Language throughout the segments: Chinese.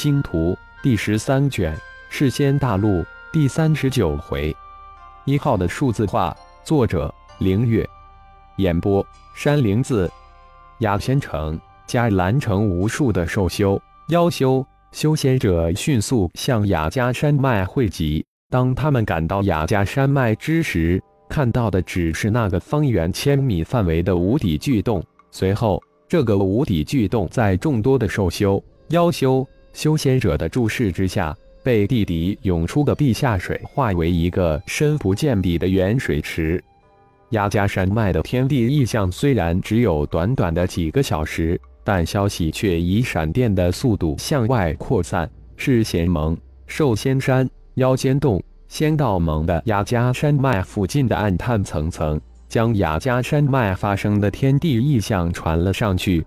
星图》第十三卷《世仙大陆》第三十九回，一号的数字化，作者：凌月，演播：山灵子。雅仙城、加兰城无数的兽修、妖修、修仙者迅速向雅家山脉汇集。当他们赶到雅家山脉之时，看到的只是那个方圆千米范围的无底巨洞。随后，这个无底巨洞在众多的兽修、妖修、修仙者的注视之下，被地底涌出的地下水化为一个深不见底的圆水池。雅加山脉的天地异象虽然只有短短的几个小时，但消息却以闪电的速度向外扩散。是仙盟、兽仙山、妖仙洞。仙道盟的雅加山脉附近的暗探层层将雅加山脉发生的天地异象传了上去。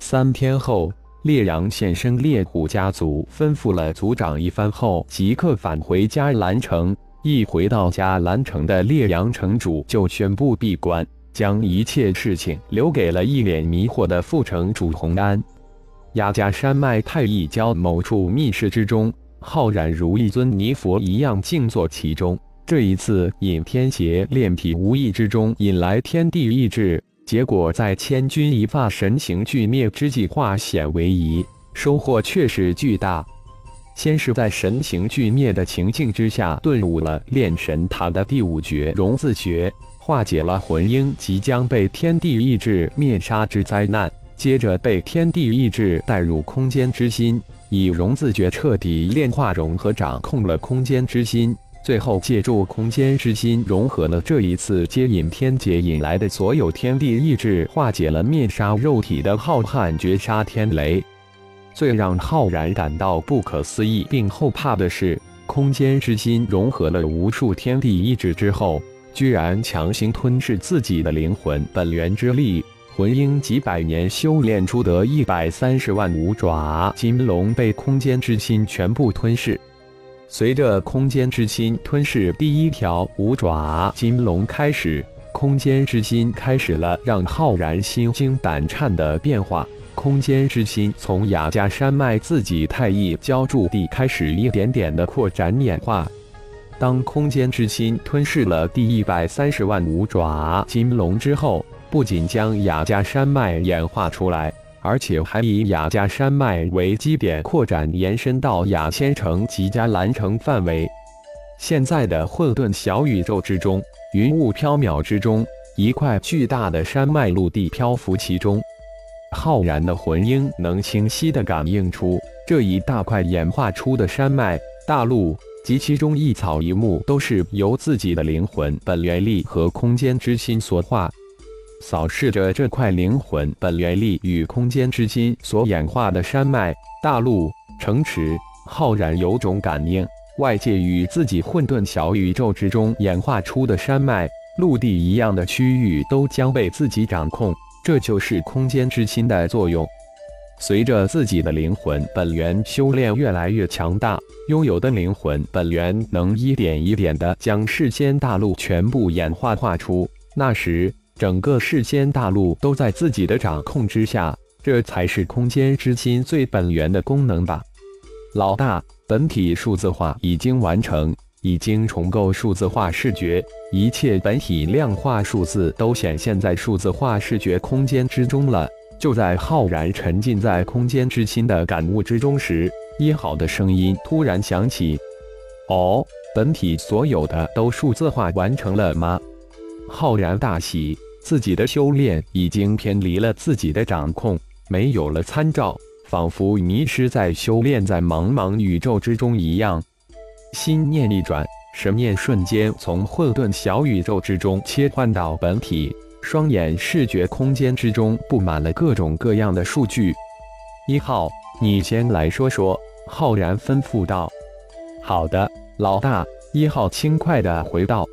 三天后，烈阳现身，烈虎家族吩咐了族长一番后，即刻返回迦兰城。一回到迦兰城的烈阳城主就宣布闭关，将一切事情留给了一脸迷惑的副城主洪安。雅加山脉太一郊某处密室之中。浩然如一尊泥佛一样静坐其中。这一次引天邪炼体，无意之中引来天地意志，结果在千钧一发神形俱灭之际化险为夷，收获确实巨大。先是在神形俱灭的情境之下，顿悟了炼神塔的第五绝融字诀，化解了魂婴即将被天地意志灭杀之灾难。接着被天地意志带入空间之心。以融字诀彻底炼化融合掌控了空间之心，最后借助空间之心融合了这一次接引天劫引来的所有天地意志，化解了灭杀肉体的浩瀚绝杀天雷。最让浩然感到不可思议并后怕的是，空间之心融合了无数天地意志之后，居然强行吞噬自己的灵魂本源之力。魂婴几百年修炼出的一百三十万五爪金龙被空间之心全部吞噬。随着空间之心吞噬第一条五爪金龙开始，空间之心开始了让浩然心惊胆颤的变化。空间之心从雅加山脉自己太一浇筑地开始一点点的扩展演化。当空间之心吞噬了第一百三十万五爪金龙之后，不仅将雅加山脉演化出来，而且还以雅加山脉为基点扩展延伸到雅仙城及迦兰城范围。现在的混沌小宇宙之中，云雾飘渺之中，一块巨大的山脉陆地漂浮其中。浩然的魂婴能清晰地感应出，这一大块演化出的山脉大陆及其中一草一木，都是由自己的灵魂本源力和空间之心所化。扫视着这块灵魂本源力与空间之心所演化的山脉、大陆、城池，浩然有种感应：外界与自己混沌小宇宙之中演化出的山脉、陆地一样的区域，都将被自己掌控。这就是空间之心的作用。随着自己的灵魂本源修炼越来越强大，拥有的灵魂本源能一点一点地将世间大陆全部演化化出。那时。整个世间大陆都在自己的掌控之下，这才是空间之心最本源的功能吧。老大，本体数字化已经完成，已经重构数字化视觉，一切本体量化数字都显现在数字化视觉空间之中了。就在浩然沉浸在空间之心的感悟之中时，一号的声音突然响起：“哦，本体所有的都数字化完成了吗？”浩然大喜。自己的修炼已经偏离了自己的掌控，没有了参照，仿佛迷失在修炼在茫茫宇宙之中一样。心念一转，神念瞬间从混沌小宇宙之中切换到本体，双眼视觉空间之中布满了各种各样的数据。一号，你先来说说。浩然吩咐道。好的，老大。一号轻快地回道。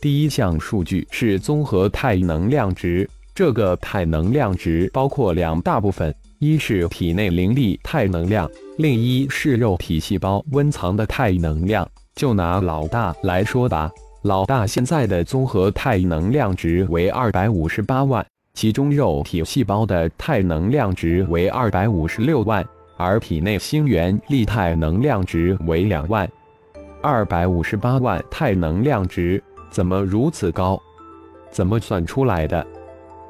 第一项数据是综合态能量值，这个态能量值包括两大部分，一是体内灵力态能量，另一是肉体细胞温藏的态能量。就拿老大来说吧，老大现在的综合态能量值为二百五十八万，其中肉体细胞的态能量值为二百五十六万，而体内星元力态能量值为两万二百五十八万太能量值，怎么如此高？怎么算出来的？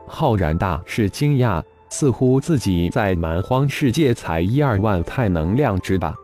浩然大是惊讶，似乎自己在蛮荒世界才一二万太能量值吧？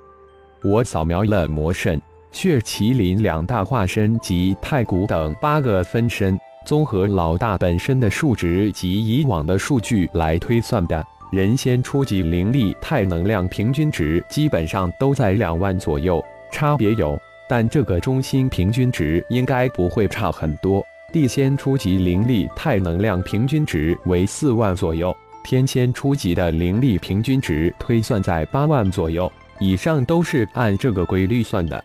我扫描了魔神、血麒麟两大化身及太古等八个分身，综合老大本身的数值及以往的数据来推算的。人仙初级灵力太能量平均值基本上都在两万左右，差别有，但这个中心平均值应该不会差很多。地仙初级灵力太能量平均值为四万左右，天仙初级的灵力平均值推算在八万左右。以上都是按这个规律算的。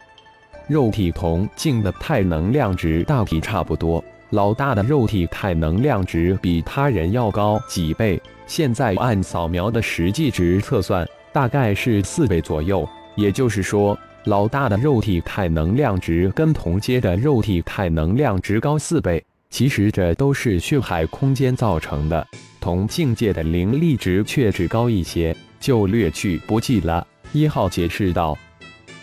肉体同境的太能量值大体差不多，老大的肉体太能量值比他人要高几倍。现在按扫描的实际值测算，大概是四倍左右。也就是说，老大的肉体态能量值跟同阶的肉体态能量值高四倍。其实这都是血海空间造成的，同境界的灵力值却只高一些，就略去不计了。一号解释道：“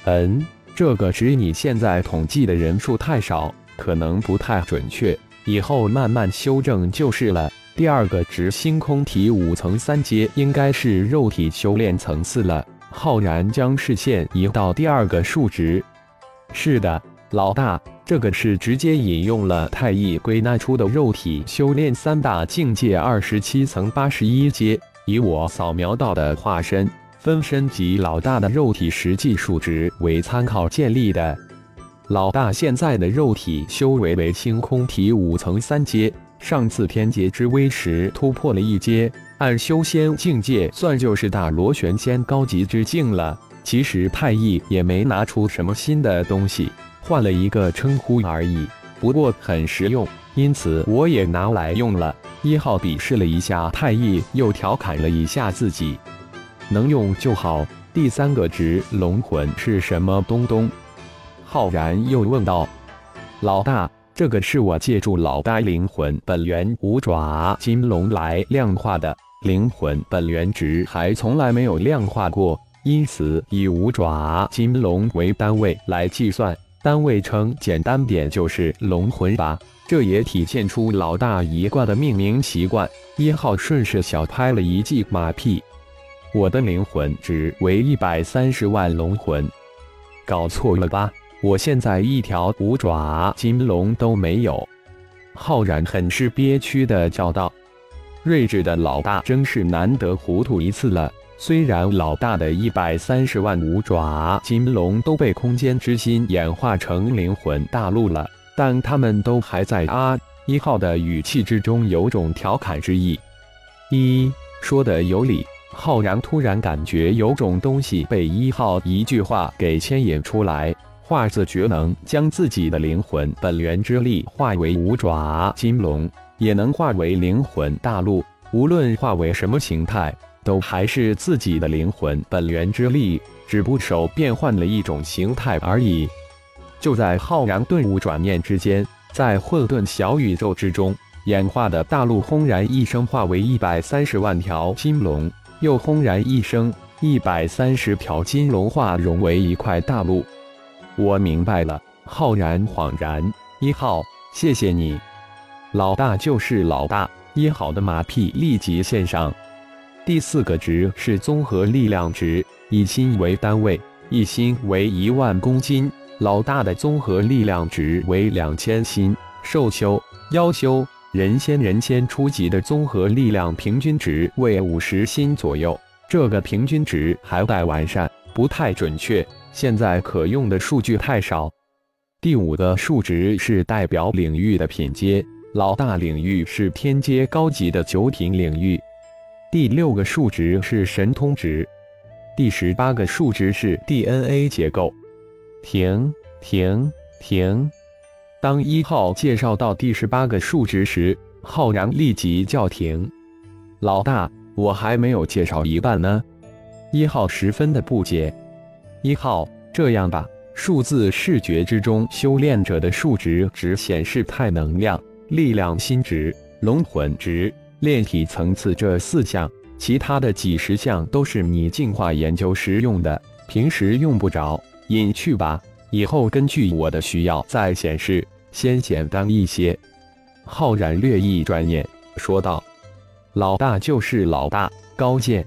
嗯，这个值你现在统计的人数太少，可能不太准确，以后慢慢修正就是了。”第二个值星空体五层三阶，应该是肉体修炼层次了。浩然将视线移到第二个数值。是的，老大，这个是直接引用了太乙归纳出的肉体修炼三大境界二十七层八十一阶，以我扫描到的化身、分身及老大的肉体实际数值为参考建立的。老大现在的肉体修为为星空体五层三阶。上次天劫之威时突破了一阶，按修仙境界算就是大螺旋仙高级之境了。其实太乙也没拿出什么新的东西，换了一个称呼而已。不过很实用，因此我也拿来用了。一号鄙视了一下太乙，又调侃了一下自己，能用就好。第三个值龙魂是什么东东？浩然又问道：“老大。”这个是我借助老大灵魂本源五爪金龙来量化的，灵魂本源值还从来没有量化过，因此以五爪金龙为单位来计算，单位称简单点就是龙魂吧。这也体现出老大一贯的命名习惯。一号顺势小拍了一记马屁，我的灵魂值为一百三十万龙魂，搞错了吧？我现在一条五爪金龙都没有，浩然很是憋屈的叫道：“睿智的老大真是难得糊涂一次了。虽然老大的一百三十万五爪金龙都被空间之心演化成灵魂大陆了，但他们都还在啊！”一号的语气之中有种调侃之意。一说的有理，浩然突然感觉有种东西被一号一句话给牵引出来。化字绝能将自己的灵魂本源之力化为五爪金龙，也能化为灵魂大陆。无论化为什么形态，都还是自己的灵魂本源之力，只不手变换了一种形态而已。就在浩然顿悟转念之间，在混沌小宇宙之中，演化的大陆轰然一声化为一百三十万条金龙，又轰然一声，一百三十条金龙化融为一块大陆。我明白了，浩然恍然。一号，谢谢你，老大就是老大。一号的马屁立即献上。第四个值是综合力量值，以心为单位，一心为一万公斤。老大的综合力量值为两千心，兽修、妖修、人仙、人仙初级的综合力量平均值为五十心左右。这个平均值还待完善，不太准确。现在可用的数据太少。第五个数值是代表领域的品阶，老大领域是天阶高级的九品领域。第六个数值是神通值。第十八个数值是 DNA 结构。停停停！当一号介绍到第十八个数值时，浩然立即叫停。老大，我还没有介绍一半呢。一号十分的不解。一号，这样吧，数字视觉之中，修炼者的数值只显示太能量、力量、心值、龙魂值、炼体层次这四项，其他的几十项都是你进化研究时用的，平时用不着，隐去吧。以后根据我的需要再显示，先简单一些。浩然略一转眼，说道：“老大就是老大，高见。”